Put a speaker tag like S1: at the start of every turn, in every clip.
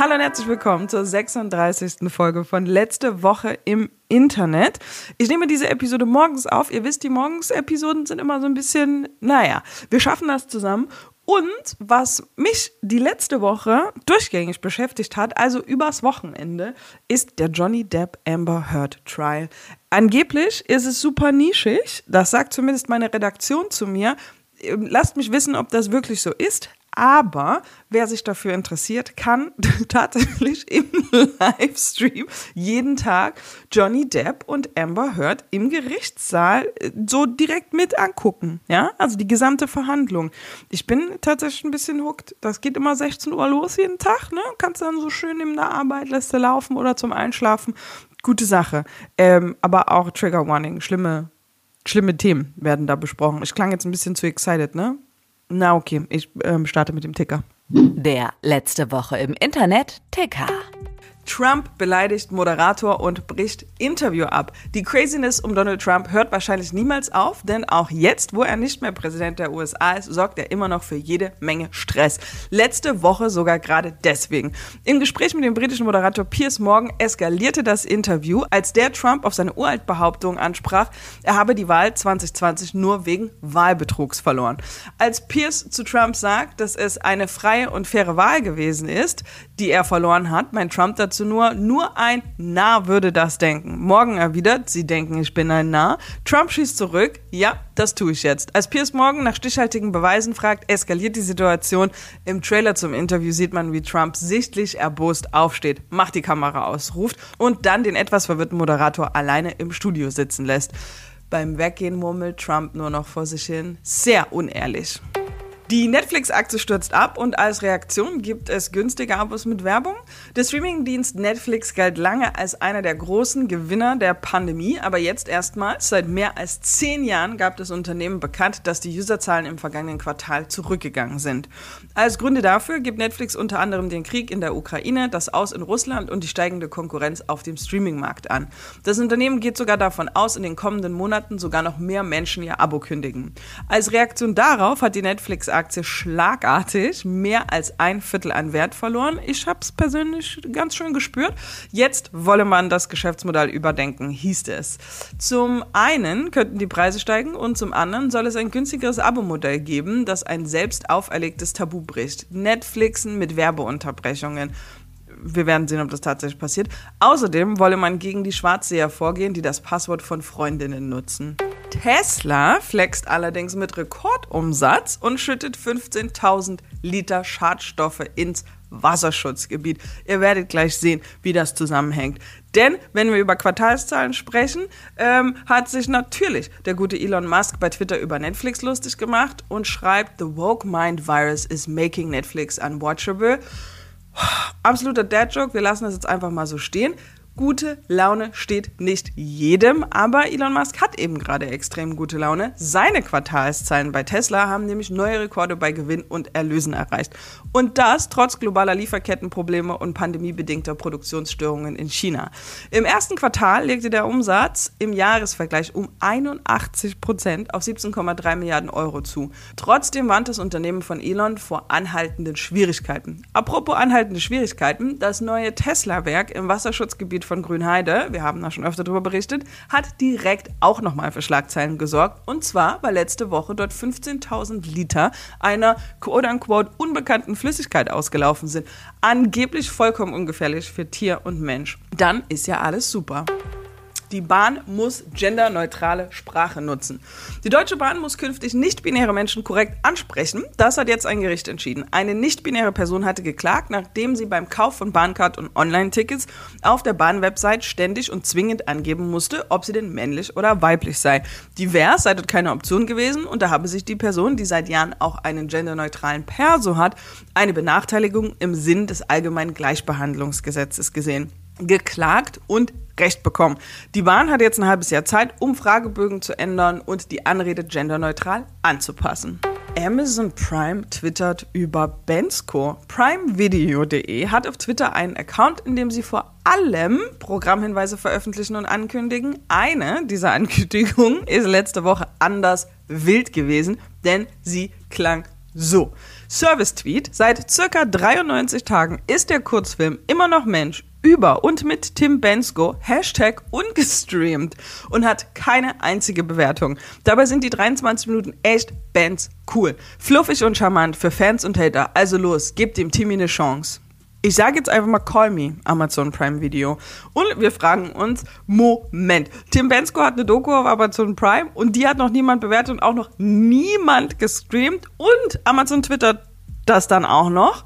S1: Hallo und herzlich willkommen zur 36. Folge von Letzte Woche im Internet. Ich nehme diese Episode morgens auf. Ihr wisst, die Morgens-Episoden sind immer so ein bisschen, naja, wir schaffen das zusammen. Und was mich die letzte Woche durchgängig beschäftigt hat, also übers Wochenende, ist der Johnny Depp Amber Heard Trial. Angeblich ist es super nischig, das sagt zumindest meine Redaktion zu mir. Lasst mich wissen, ob das wirklich so ist. Aber wer sich dafür interessiert, kann tatsächlich im Livestream jeden Tag Johnny Depp und Amber Heard im Gerichtssaal äh, so direkt mit angucken. Ja, also die gesamte Verhandlung. Ich bin tatsächlich ein bisschen hooked. Das geht immer 16 Uhr los jeden Tag. Ne? Kannst dann so schön in der Arbeit, lässt du laufen oder zum Einschlafen. Gute Sache. Ähm, aber auch Trigger Warning. Schlimme, schlimme Themen werden da besprochen. Ich klang jetzt ein bisschen zu excited, ne? Na okay, ich ähm, starte mit dem Ticker.
S2: Der letzte Woche im Internet Ticker.
S1: Trump beleidigt Moderator und bricht Interview ab. Die Craziness um Donald Trump hört wahrscheinlich niemals auf, denn auch jetzt, wo er nicht mehr Präsident der USA ist, sorgt er immer noch für jede Menge Stress. Letzte Woche sogar gerade deswegen. Im Gespräch mit dem britischen Moderator Piers Morgan eskalierte das Interview, als der Trump auf seine Uraltbehauptung ansprach, er habe die Wahl 2020 nur wegen Wahlbetrugs verloren. Als Piers zu Trump sagt, dass es eine freie und faire Wahl gewesen ist, die er verloren hat, meint Trump dazu nur, nur ein Narr würde das denken. Morgan erwidert, sie denken, ich bin ein Narr. Trump schießt zurück, ja, das tue ich jetzt. Als Piers Morgan nach stichhaltigen Beweisen fragt, eskaliert die Situation. Im Trailer zum Interview sieht man, wie Trump sichtlich erbost aufsteht, macht die Kamera aus, ruft und dann den etwas verwirrten Moderator alleine im Studio sitzen lässt. Beim Weggehen murmelt Trump nur noch vor sich hin. Sehr unehrlich. Die Netflix-Aktie stürzt ab und als Reaktion gibt es günstige Abos mit Werbung. Der Streamingdienst Netflix galt lange als einer der großen Gewinner der Pandemie, aber jetzt erstmals seit mehr als zehn Jahren gab das Unternehmen bekannt, dass die Userzahlen im vergangenen Quartal zurückgegangen sind. Als Gründe dafür gibt Netflix unter anderem den Krieg in der Ukraine, das Aus in Russland und die steigende Konkurrenz auf dem Streamingmarkt an. Das Unternehmen geht sogar davon aus, in den kommenden Monaten sogar noch mehr Menschen ihr Abo kündigen. Als Reaktion darauf hat die Netflix Aktie schlagartig mehr als ein Viertel an Wert verloren. Ich habe es persönlich ganz schön gespürt. Jetzt wolle man das Geschäftsmodell überdenken, hieß es. Zum einen könnten die Preise steigen und zum anderen soll es ein günstigeres Abo-Modell geben, das ein selbst auferlegtes Tabu bricht. Netflixen mit Werbeunterbrechungen wir werden sehen, ob das tatsächlich passiert. Außerdem wolle man gegen die Schwarzseher vorgehen, die das Passwort von Freundinnen nutzen. Tesla flext allerdings mit Rekordumsatz und schüttet 15.000 Liter Schadstoffe ins Wasserschutzgebiet. Ihr werdet gleich sehen, wie das zusammenhängt. Denn wenn wir über Quartalszahlen sprechen, ähm, hat sich natürlich der gute Elon Musk bei Twitter über Netflix lustig gemacht und schreibt, The woke mind virus is making Netflix unwatchable. Absoluter Dad-Joke, wir lassen das jetzt einfach mal so stehen. Gute Laune steht nicht jedem, aber Elon Musk hat eben gerade extrem gute Laune. Seine Quartalszahlen bei Tesla haben nämlich neue Rekorde bei Gewinn und Erlösen erreicht. Und das trotz globaler Lieferkettenprobleme und pandemiebedingter Produktionsstörungen in China. Im ersten Quartal legte der Umsatz im Jahresvergleich um 81 Prozent auf 17,3 Milliarden Euro zu. Trotzdem warnt das Unternehmen von Elon vor anhaltenden Schwierigkeiten. Apropos anhaltende Schwierigkeiten, das neue Tesla-Werk im Wasserschutzgebiet von Grünheide, wir haben da schon öfter darüber berichtet, hat direkt auch nochmal für Schlagzeilen gesorgt. Und zwar, weil letzte Woche dort 15.000 Liter einer quote-unquote unbekannten Flüssigkeit ausgelaufen sind. Angeblich vollkommen ungefährlich für Tier und Mensch. Dann ist ja alles super. Die Bahn muss genderneutrale Sprache nutzen. Die Deutsche Bahn muss künftig nicht-binäre Menschen korrekt ansprechen. Das hat jetzt ein Gericht entschieden. Eine nicht-binäre Person hatte geklagt, nachdem sie beim Kauf von Bahncard und Online-Tickets auf der Bahnwebsite ständig und zwingend angeben musste, ob sie denn männlich oder weiblich sei. Divers sei dort keine Option gewesen und da habe sich die Person, die seit Jahren auch einen genderneutralen Perso hat, eine Benachteiligung im Sinn des allgemeinen Gleichbehandlungsgesetzes gesehen geklagt und Recht bekommen. Die Bahn hat jetzt ein halbes Jahr Zeit, um Fragebögen zu ändern und die Anrede genderneutral anzupassen. Amazon Prime twittert über Bensko. Primevideo.de hat auf Twitter einen Account, in dem sie vor allem Programmhinweise veröffentlichen und ankündigen. Eine dieser Ankündigungen ist letzte Woche anders wild gewesen, denn sie klang so. Service-Tweet. Seit circa 93 Tagen ist der Kurzfilm immer noch Mensch über und mit Tim Bensko Hashtag ungestreamt und hat keine einzige Bewertung. Dabei sind die 23 Minuten echt Bands cool. Fluffig und charmant für Fans und Hater. Also los, gebt dem Timmy eine Chance. Ich sage jetzt einfach mal Call Me, Amazon Prime Video. Und wir fragen uns, Moment, Tim Bensko hat eine Doku auf Amazon Prime und die hat noch niemand bewertet und auch noch niemand gestreamt und Amazon twittert das dann auch noch.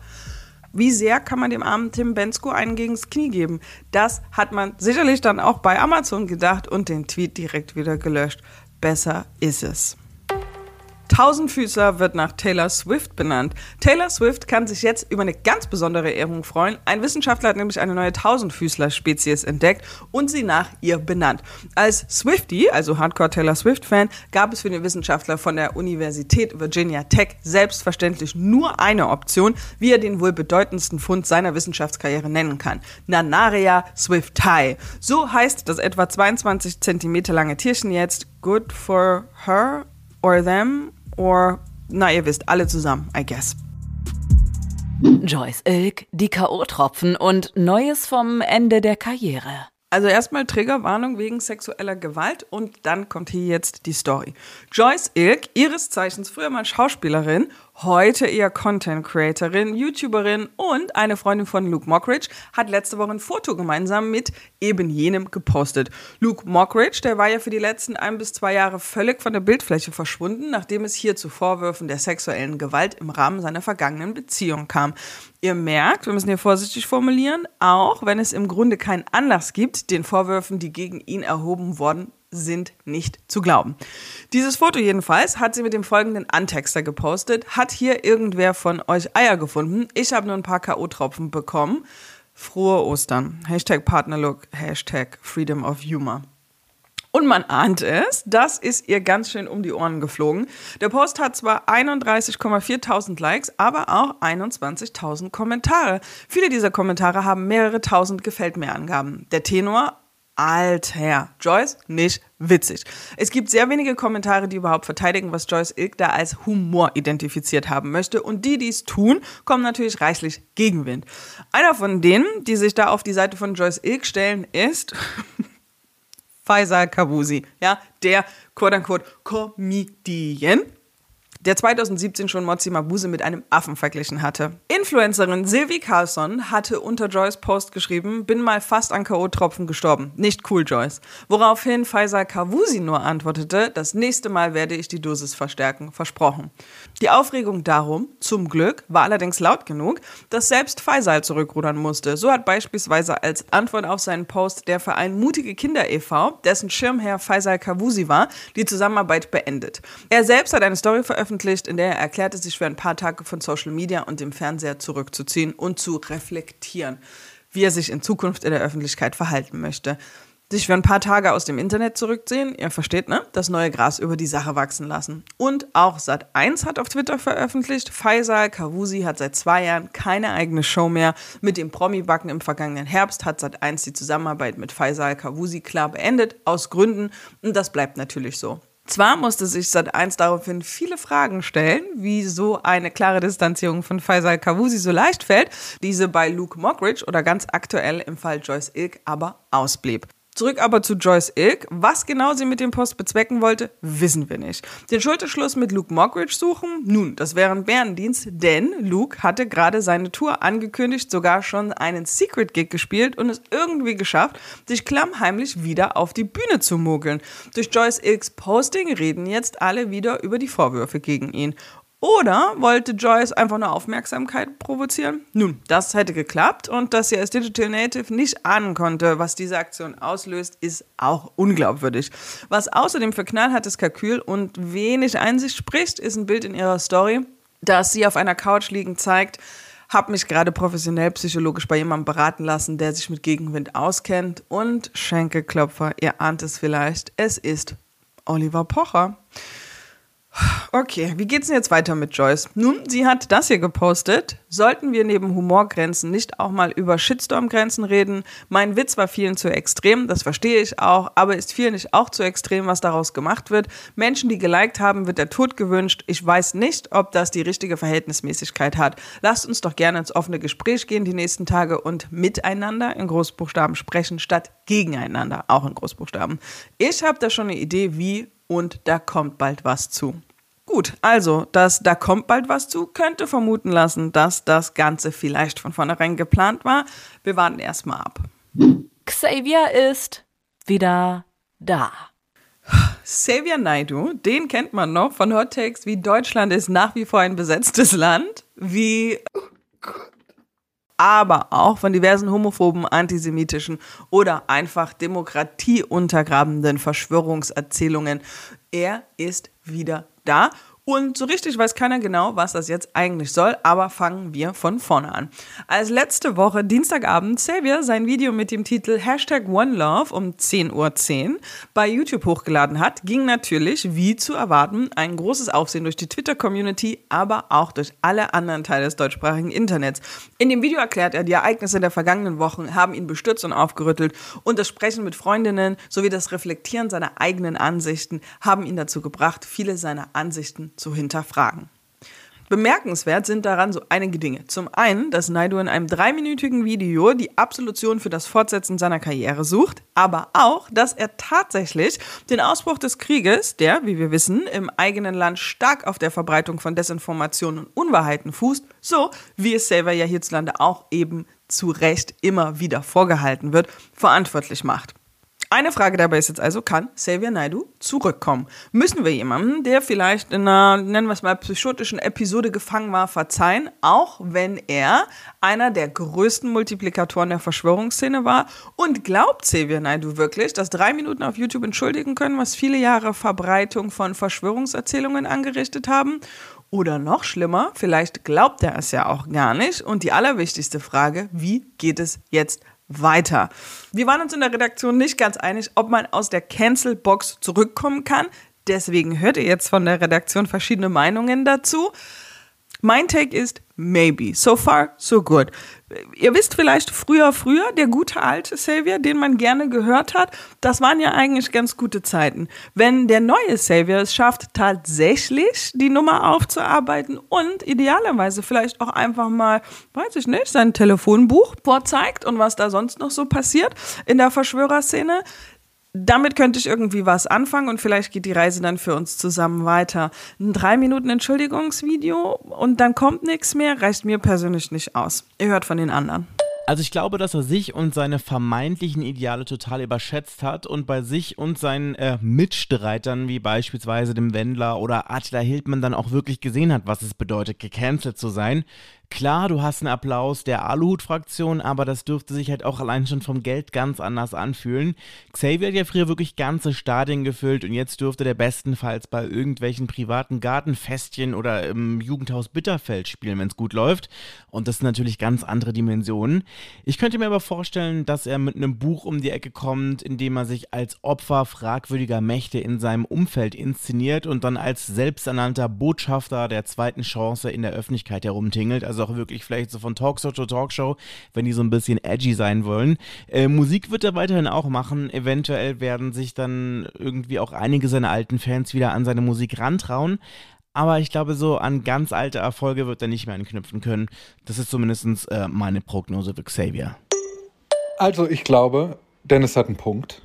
S1: Wie sehr kann man dem armen Tim Bensko einen gegens Knie geben? Das hat man sicherlich dann auch bei Amazon gedacht und den Tweet direkt wieder gelöscht. Besser ist es. Tausendfüßler wird nach Taylor Swift benannt. Taylor Swift kann sich jetzt über eine ganz besondere Ehrung freuen. Ein Wissenschaftler hat nämlich eine neue Tausendfüßler-Spezies entdeckt und sie nach ihr benannt. Als Swifty, also Hardcore Taylor Swift-Fan, gab es für den Wissenschaftler von der Universität Virginia Tech selbstverständlich nur eine Option, wie er den wohl bedeutendsten Fund seiner Wissenschaftskarriere nennen kann. Nanaria swifti. So heißt das etwa 22 Zentimeter lange Tierchen jetzt. Good for her or them or, na, ihr wisst, alle zusammen, I guess.
S2: Joyce Ilk, die K.O.-Tropfen und Neues vom Ende der Karriere.
S1: Also erstmal Triggerwarnung wegen sexueller Gewalt und dann kommt hier jetzt die Story. Joyce Ilk, ihres Zeichens früher mal Schauspielerin, heute eher Content Creatorin, YouTuberin und eine Freundin von Luke Mockridge, hat letzte Woche ein Foto gemeinsam mit eben jenem gepostet. Luke Mockridge, der war ja für die letzten ein bis zwei Jahre völlig von der Bildfläche verschwunden, nachdem es hier zu Vorwürfen der sexuellen Gewalt im Rahmen seiner vergangenen Beziehung kam. Ihr merkt, wir müssen hier vorsichtig formulieren, auch wenn es im Grunde keinen Anlass gibt, den Vorwürfen, die gegen ihn erhoben worden sind nicht zu glauben. Dieses Foto jedenfalls hat sie mit dem folgenden Antexter gepostet. Hat hier irgendwer von euch Eier gefunden? Ich habe nur ein paar K.O.-Tropfen bekommen. Frohe Ostern. Hashtag Partnerlook, Hashtag Freedom of Humor. Und man ahnt es, das ist ihr ganz schön um die Ohren geflogen. Der Post hat zwar 31,4.000 Likes, aber auch 21.000 Kommentare. Viele dieser Kommentare haben mehrere tausend Gefällt mir Angaben. Der Tenor, Alter, Joyce, nicht witzig. Es gibt sehr wenige Kommentare, die überhaupt verteidigen, was Joyce Ilk da als Humor identifiziert haben möchte. Und die, die es tun, kommen natürlich reichlich Gegenwind. Einer von denen, die sich da auf die Seite von Joyce Ilk stellen, ist Faisal Kabusi, ja, der quote-unquote Comedian, der 2017 schon Mozi Mabuse mit einem Affen verglichen hatte. Influencerin Sylvie Carlson hatte unter Joyce Post geschrieben, bin mal fast an K.O.-Tropfen gestorben. Nicht cool, Joyce. Woraufhin Faisal Kavusi nur antwortete, das nächste Mal werde ich die Dosis verstärken, versprochen. Die Aufregung darum, zum Glück, war allerdings laut genug, dass selbst Faisal zurückrudern musste. So hat beispielsweise als Antwort auf seinen Post der Verein Mutige Kinder e.V., dessen Schirmherr Faisal Kavusi war, die Zusammenarbeit beendet. Er selbst hat eine Story veröffentlicht, in der er erklärte, sich für ein paar Tage von Social Media und dem Fernseher zurückzuziehen und zu reflektieren, wie er sich in Zukunft in der Öffentlichkeit verhalten möchte sich für ein paar Tage aus dem Internet zurückziehen. Ihr versteht, ne? Das neue Gras über die Sache wachsen lassen. Und auch Sat1 hat auf Twitter veröffentlicht, Faisal Kavusi hat seit zwei Jahren keine eigene Show mehr. Mit dem Promi-Backen im vergangenen Herbst hat Sat1 die Zusammenarbeit mit Faisal Kavusi klar beendet, aus Gründen. Und das bleibt natürlich so. Zwar musste sich Sat1 daraufhin viele Fragen stellen, wie so eine klare Distanzierung von Faisal Kavusi so leicht fällt, diese bei Luke Mockridge oder ganz aktuell im Fall Joyce Ilk aber ausblieb. Zurück aber zu Joyce Ilk. Was genau sie mit dem Post bezwecken wollte, wissen wir nicht. Den Schulterschluss mit Luke Mockridge suchen? Nun, das wäre ein Bärendienst, denn Luke hatte gerade seine Tour angekündigt, sogar schon einen Secret Gig gespielt und es irgendwie geschafft, sich klammheimlich wieder auf die Bühne zu mogeln. Durch Joyce Ilks Posting reden jetzt alle wieder über die Vorwürfe gegen ihn. Oder wollte Joyce einfach nur Aufmerksamkeit provozieren? Nun, das hätte geklappt und dass sie als Digital Native nicht ahnen konnte, was diese Aktion auslöst, ist auch unglaubwürdig. Was außerdem für knallhartes Kalkül und wenig Einsicht spricht, ist ein Bild in ihrer Story, das sie auf einer Couch liegend zeigt, habe mich gerade professionell psychologisch bei jemandem beraten lassen, der sich mit Gegenwind auskennt und Schenkelklopfer, ihr ahnt es vielleicht, es ist Oliver Pocher. Okay, wie geht's denn jetzt weiter mit Joyce? Nun, sie hat das hier gepostet. Sollten wir neben Humorgrenzen nicht auch mal über Shitstorm-Grenzen reden? Mein Witz war vielen zu extrem, das verstehe ich auch, aber ist vielen nicht auch zu extrem, was daraus gemacht wird? Menschen, die geliked haben, wird der Tod gewünscht. Ich weiß nicht, ob das die richtige Verhältnismäßigkeit hat. Lasst uns doch gerne ins offene Gespräch gehen die nächsten Tage und miteinander in Großbuchstaben sprechen, statt gegeneinander, auch in Großbuchstaben. Ich habe da schon eine Idee, wie und da kommt bald was zu. Gut, also, dass da kommt bald was zu, könnte vermuten lassen, dass das Ganze vielleicht von vornherein geplant war. Wir warten erstmal ab.
S2: Xavier ist wieder da.
S1: Xavier Naidu, den kennt man noch von Hot Takes wie Deutschland ist nach wie vor ein besetztes Land, wie aber auch von diversen homophoben, antisemitischen oder einfach demokratieuntergrabenden Verschwörungserzählungen. Er ist wieder da und so richtig weiß keiner genau, was das jetzt eigentlich soll, aber fangen wir von vorne an. Als letzte Woche, Dienstagabend, Xavier sein Video mit dem Titel Hashtag OneLove um 10.10 Uhr .10 bei YouTube hochgeladen hat, ging natürlich, wie zu erwarten, ein großes Aufsehen durch die Twitter-Community, aber auch durch alle anderen Teile des deutschsprachigen Internets. In dem Video erklärt er, die Ereignisse der vergangenen Wochen haben ihn bestürzt und aufgerüttelt und das Sprechen mit Freundinnen sowie das Reflektieren seiner eigenen Ansichten haben ihn dazu gebracht, viele seiner Ansichten zu hinterfragen. Bemerkenswert sind daran so einige Dinge. Zum einen, dass Naidu in einem dreiminütigen Video die Absolution für das Fortsetzen seiner Karriere sucht, aber auch, dass er tatsächlich den Ausbruch des Krieges, der, wie wir wissen, im eigenen Land stark auf der Verbreitung von Desinformationen und Unwahrheiten fußt, so wie es selber ja hierzulande auch eben zu Recht immer wieder vorgehalten wird, verantwortlich macht. Eine Frage dabei ist jetzt also, kann Xavier Naidu zurückkommen? Müssen wir jemanden, der vielleicht in einer, nennen wir es mal, psychotischen Episode gefangen war, verzeihen, auch wenn er einer der größten Multiplikatoren der Verschwörungsszene war? Und glaubt Xavier Naidu wirklich, dass drei Minuten auf YouTube entschuldigen können, was viele Jahre Verbreitung von Verschwörungserzählungen angerichtet haben? Oder noch schlimmer, vielleicht glaubt er es ja auch gar nicht. Und die allerwichtigste Frage, wie geht es jetzt weiter. Wir waren uns in der Redaktion nicht ganz einig, ob man aus der Cancel-Box zurückkommen kann. Deswegen hört ihr jetzt von der Redaktion verschiedene Meinungen dazu. Mein Take ist maybe. So far, so good. Ihr wisst vielleicht früher, früher, der gute alte Savior, den man gerne gehört hat, das waren ja eigentlich ganz gute Zeiten. Wenn der neue Savior es schafft, tatsächlich die Nummer aufzuarbeiten und idealerweise vielleicht auch einfach mal, weiß ich nicht, sein Telefonbuch vorzeigt und was da sonst noch so passiert in der Verschwörerszene, damit könnte ich irgendwie was anfangen und vielleicht geht die Reise dann für uns zusammen weiter. Ein drei Minuten Entschuldigungsvideo und dann kommt nichts mehr, reicht mir persönlich nicht aus. Ihr hört von den anderen.
S3: Also ich glaube, dass er sich und seine vermeintlichen Ideale total überschätzt hat und bei sich und seinen äh, Mitstreitern, wie beispielsweise dem Wendler oder Attila Hildmann, dann auch wirklich gesehen hat, was es bedeutet, gecancelt zu sein. Klar, du hast einen Applaus der Aluhut-Fraktion, aber das dürfte sich halt auch allein schon vom Geld ganz anders anfühlen. Xavier hat ja früher wirklich ganze Stadien gefüllt und jetzt dürfte der bestenfalls bei irgendwelchen privaten Gartenfestchen oder im Jugendhaus Bitterfeld spielen, wenn es gut läuft. Und das sind natürlich ganz andere Dimensionen. Ich könnte mir aber vorstellen, dass er mit einem Buch um die Ecke kommt, in dem er sich als Opfer fragwürdiger Mächte in seinem Umfeld inszeniert und dann als selbsternannter Botschafter der zweiten Chance in der Öffentlichkeit herumtingelt. Also auch wirklich vielleicht so von Talkshow zu Talkshow, wenn die so ein bisschen edgy sein wollen. Äh, Musik wird er weiterhin auch machen. Eventuell werden sich dann irgendwie auch einige seiner alten Fans wieder an seine Musik rantrauen. Aber ich glaube, so an ganz alte Erfolge wird er nicht mehr anknüpfen können. Das ist zumindest äh, meine Prognose für Xavier.
S4: Also ich glaube, Dennis hat einen Punkt.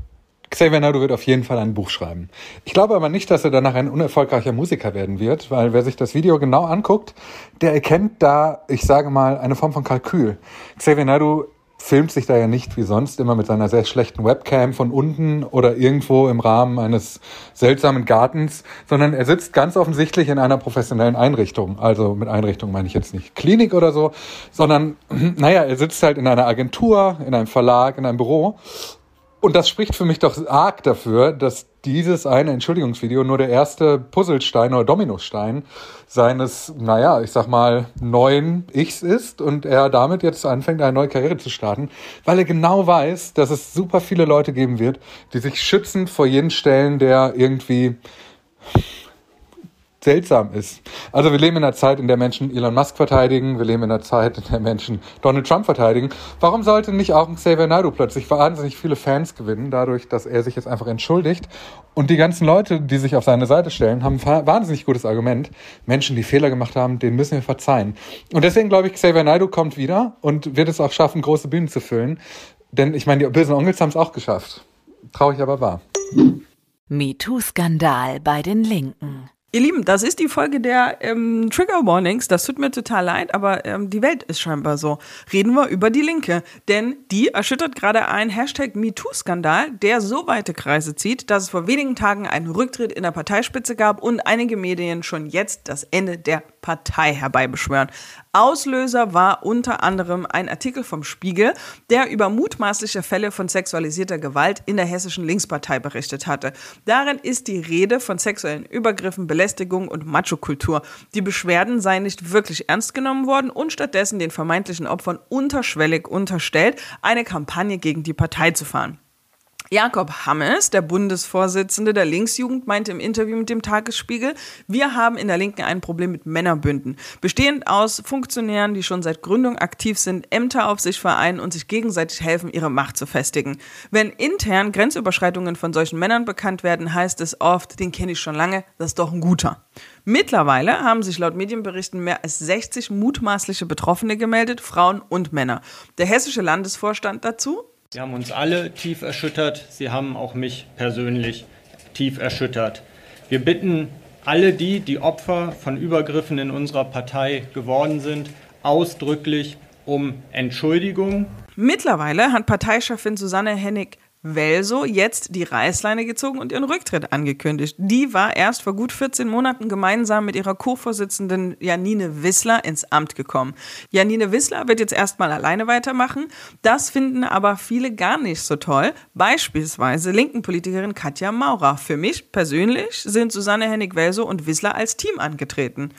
S4: Xavier Naidoo wird auf jeden Fall ein Buch schreiben. Ich glaube aber nicht, dass er danach ein unerfolgreicher Musiker werden wird, weil wer sich das Video genau anguckt, der erkennt da, ich sage mal, eine Form von Kalkül. Xavier Naidoo filmt sich da ja nicht wie sonst immer mit seiner sehr schlechten Webcam von unten oder irgendwo im Rahmen eines seltsamen Gartens, sondern er sitzt ganz offensichtlich in einer professionellen Einrichtung. Also mit Einrichtung meine ich jetzt nicht Klinik oder so, sondern, naja, er sitzt halt in einer Agentur, in einem Verlag, in einem Büro und das spricht für mich doch arg dafür, dass dieses eine Entschuldigungsvideo nur der erste Puzzlestein oder Dominostein seines, naja, ich sag mal, neuen Ichs ist und er damit jetzt anfängt, eine neue Karriere zu starten, weil er genau weiß, dass es super viele Leute geben wird, die sich schützend vor jeden stellen, der irgendwie seltsam ist. Also wir leben in einer Zeit, in der Menschen Elon Musk verteidigen, wir leben in einer Zeit, in der Menschen Donald Trump verteidigen. Warum sollte nicht auch ein Xavier Naidoo plötzlich wahnsinnig viele Fans gewinnen, dadurch, dass er sich jetzt einfach entschuldigt? Und die ganzen Leute, die sich auf seine Seite stellen, haben ein wahnsinnig gutes Argument. Menschen, die Fehler gemacht haben, denen müssen wir verzeihen. Und deswegen glaube ich, Xavier Naidoo kommt wieder und wird es auch schaffen, große Bühnen zu füllen. Denn ich meine, die bösen Onkels haben es auch geschafft. Traurig aber wahr.
S2: MeToo-Skandal bei den Linken.
S1: Ihr Lieben, das ist die Folge der ähm, Trigger Warnings. Das tut mir total leid, aber ähm, die Welt ist scheinbar so. Reden wir über die Linke. Denn die erschüttert gerade ein Hashtag MeToo-Skandal, der so weite Kreise zieht, dass es vor wenigen Tagen einen Rücktritt in der Parteispitze gab und einige Medien schon jetzt das Ende der Partei herbeibeschwören. Auslöser war unter anderem ein Artikel vom Spiegel, der über mutmaßliche Fälle von sexualisierter Gewalt in der hessischen Linkspartei berichtet hatte. Darin ist die Rede von sexuellen Übergriffen, Belästigung und Machokultur. Die Beschwerden seien nicht wirklich ernst genommen worden und stattdessen den vermeintlichen Opfern unterschwellig unterstellt, eine Kampagne gegen die Partei zu fahren. Jakob Hammes, der Bundesvorsitzende der Linksjugend, meinte im Interview mit dem Tagesspiegel, wir haben in der Linken ein Problem mit Männerbünden, bestehend aus Funktionären, die schon seit Gründung aktiv sind, Ämter auf sich vereinen und sich gegenseitig helfen, ihre Macht zu festigen. Wenn intern Grenzüberschreitungen von solchen Männern bekannt werden, heißt es oft, den kenne ich schon lange, das ist doch ein guter. Mittlerweile haben sich laut Medienberichten mehr als 60 mutmaßliche Betroffene gemeldet, Frauen und Männer. Der hessische Landesvorstand dazu,
S5: Sie haben uns alle tief erschüttert. Sie haben auch mich persönlich tief erschüttert. Wir bitten alle die, die Opfer von Übergriffen in unserer Partei geworden sind, ausdrücklich um Entschuldigung.
S1: Mittlerweile hat Parteichefin Susanne Hennig Welso jetzt die Reißleine gezogen und ihren Rücktritt angekündigt. Die war erst vor gut 14 Monaten gemeinsam mit ihrer Co-Vorsitzenden Janine Wissler ins Amt gekommen. Janine Wissler wird jetzt erstmal alleine weitermachen. Das finden aber viele gar nicht so toll. Beispielsweise linken Politikerin Katja Maurer. Für mich persönlich sind Susanne Hennig-Welso und Wissler als Team angetreten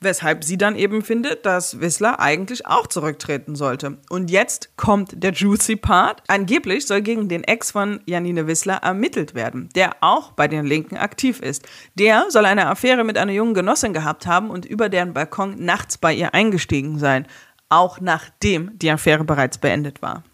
S1: weshalb sie dann eben findet, dass Wissler eigentlich auch zurücktreten sollte. Und jetzt kommt der juicy Part. Angeblich soll gegen den Ex von Janine Wissler ermittelt werden, der auch bei den Linken aktiv ist. Der soll eine Affäre mit einer jungen Genossin gehabt haben und über deren Balkon nachts bei ihr eingestiegen sein, auch nachdem die Affäre bereits beendet war.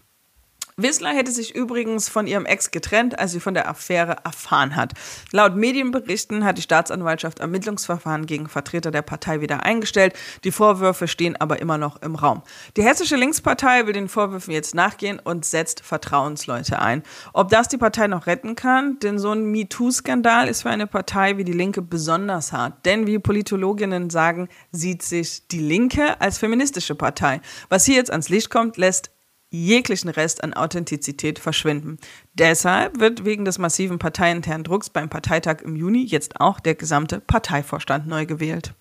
S1: Wissler hätte sich übrigens von ihrem Ex getrennt, als sie von der Affäre erfahren hat. Laut Medienberichten hat die Staatsanwaltschaft Ermittlungsverfahren gegen Vertreter der Partei wieder eingestellt. Die Vorwürfe stehen aber immer noch im Raum. Die hessische Linkspartei will den Vorwürfen jetzt nachgehen und setzt Vertrauensleute ein. Ob das die Partei noch retten kann? Denn so ein MeToo-Skandal ist für eine Partei wie die Linke besonders hart. Denn wie Politologinnen sagen, sieht sich die Linke als feministische Partei. Was hier jetzt ans Licht kommt, lässt jeglichen Rest an Authentizität verschwinden. Deshalb wird wegen des massiven parteiinternen Drucks beim Parteitag im Juni jetzt auch der gesamte Parteivorstand neu gewählt.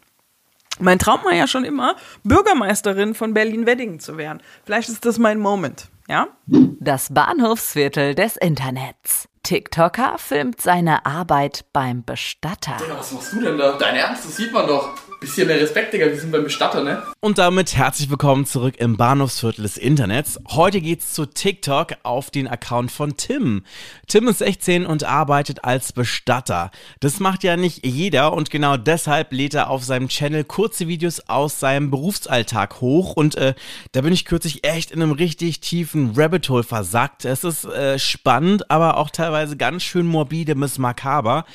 S1: Mein Traum war ja schon immer, Bürgermeisterin von Berlin-Weddingen zu werden. Vielleicht ist das mein Moment, ja?
S2: Das Bahnhofsviertel des Internets. TikToker filmt seine Arbeit beim Bestatter.
S6: Digga, was machst du denn da? Dein Ernst, das sieht man doch. Bisschen mehr Respekt, Digga, wir sind beim Bestatter, ne?
S3: Und damit herzlich willkommen zurück im Bahnhofsviertel des Internets. Heute geht's zu TikTok auf den Account von Tim. Tim ist 16 und arbeitet als Bestatter. Das macht ja nicht jeder und genau deshalb lädt er auf seinem Channel kurze Videos aus seinem Berufsalltag hoch und äh, da bin ich kürzlich echt in einem richtig tiefen Rabbit Hole versackt. Es ist äh, spannend, aber auch teilweise ganz schön morbide bis makaber.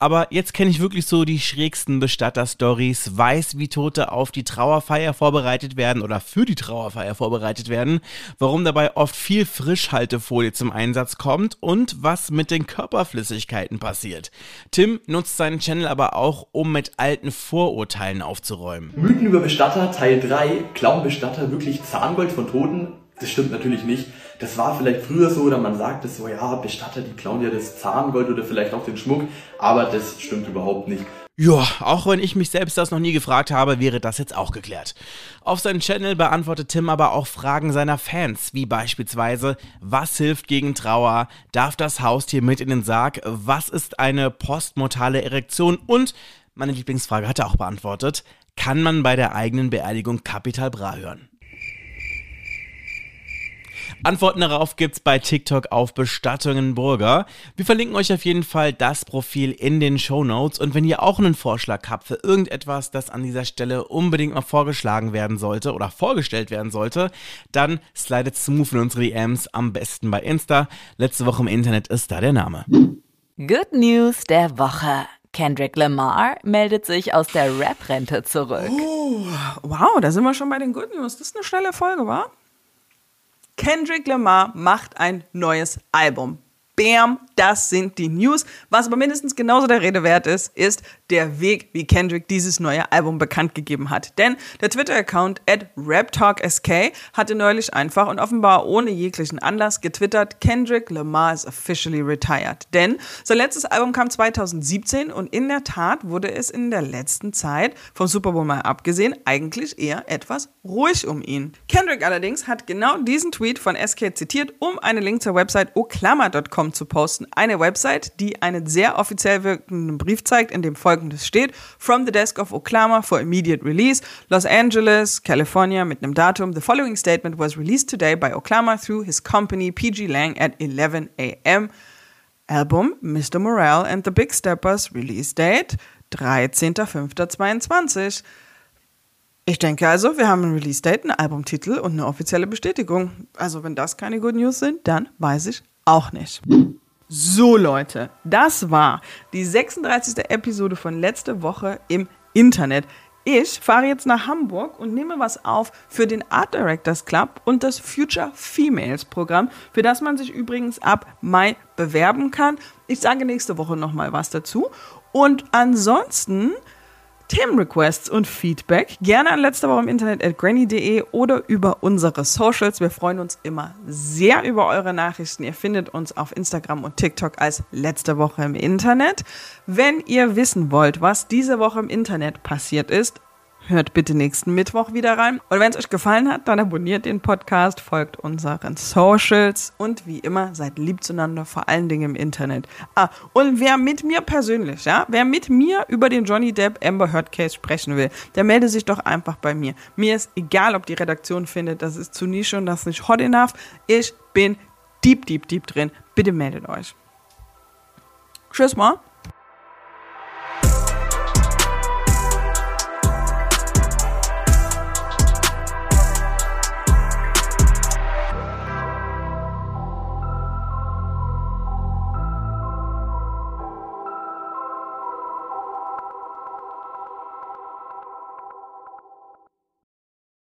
S3: Aber jetzt kenne ich wirklich so die schrägsten Bestatter-Stories, weiß, wie Tote auf die Trauerfeier vorbereitet werden oder für die Trauerfeier vorbereitet werden, warum dabei oft viel Frischhaltefolie zum Einsatz kommt und was mit den Körperflüssigkeiten passiert. Tim nutzt seinen Channel aber auch, um mit alten Vorurteilen aufzuräumen.
S7: Mythen über Bestatter Teil 3. Klauen Bestatter wirklich Zahngold von Toten? Das stimmt natürlich nicht. Das war vielleicht früher so, oder man sagt es so, ja, Bestatter, die klauen ja das Zahngold oder vielleicht auch den Schmuck, aber das stimmt überhaupt nicht.
S3: Ja, auch wenn ich mich selbst das noch nie gefragt habe, wäre das jetzt auch geklärt. Auf seinem Channel beantwortet Tim aber auch Fragen seiner Fans, wie beispielsweise, was hilft gegen Trauer, darf das Haustier mit in den Sarg, was ist eine postmortale Erektion und, meine Lieblingsfrage hat er auch beantwortet, kann man bei der eigenen Beerdigung Capital Bra hören? Antworten darauf gibt's bei TikTok auf Bestattungen Burger. Wir verlinken euch auf jeden Fall das Profil in den Show Notes und wenn ihr auch einen Vorschlag habt für irgendetwas, das an dieser Stelle unbedingt mal vorgeschlagen werden sollte oder vorgestellt werden sollte, dann slidet smooth in unsere DMs, am besten bei Insta. Letzte Woche im Internet ist da der Name.
S2: Good News der Woche. Kendrick Lamar meldet sich aus der Rap-Rente zurück.
S1: Oh, wow, da sind wir schon bei den Good News. Das ist eine schnelle Folge, wa? Kendrick Lamar macht ein neues Album. Bam, das sind die News. Was aber mindestens genauso der Rede wert ist, ist der Weg, wie Kendrick dieses neue Album bekannt gegeben hat. Denn der Twitter-Account at RapTalkSK hatte neulich einfach und offenbar ohne jeglichen Anlass getwittert, Kendrick Lamar is officially retired. Denn sein letztes Album kam 2017 und in der Tat wurde es in der letzten Zeit, vom Super Bowl mal abgesehen, eigentlich eher etwas ruhig um ihn. Kendrick allerdings hat genau diesen Tweet von SK zitiert, um einen Link zur Website oklama.com zu posten. Eine Website, die einen sehr offiziell wirkenden Brief zeigt, in dem folgendes steht: From the desk of Oklama for immediate release, Los Angeles, California, mit einem Datum. The following statement was released today by Oklama through his company PG Lang at 11 a.m. Album Mr. Morale and the Big Steppers, Release Date 13.05.22. Ich denke also, wir haben ein Release-Date, einen Albumtitel und eine offizielle Bestätigung. Also wenn das keine Good News sind, dann weiß ich auch nicht. So Leute, das war die 36. Episode von letzte Woche im Internet. Ich fahre jetzt nach Hamburg und nehme was auf für den Art Directors Club und das Future Females Programm, für das man sich übrigens ab Mai bewerben kann. Ich sage nächste Woche nochmal was dazu. Und ansonsten Themenrequests und Feedback gerne an letzte Woche im Internet at granny.de oder über unsere Socials. Wir freuen uns immer sehr über eure Nachrichten. Ihr findet uns auf Instagram und TikTok als letzte Woche im Internet. Wenn ihr wissen wollt, was diese Woche im Internet passiert ist, Hört bitte nächsten Mittwoch wieder rein. Und wenn es euch gefallen hat, dann abonniert den Podcast, folgt unseren Socials und wie immer seid lieb zueinander, vor allen Dingen im Internet. Ah, und wer mit mir persönlich, ja, wer mit mir über den Johnny Depp Amber Heard Case sprechen will, der melde sich doch einfach bei mir. Mir ist egal, ob die Redaktion findet, das ist zu Nische und das ist nicht hot enough. Ich bin deep, deep, deep drin. Bitte meldet euch. Tschüss mal.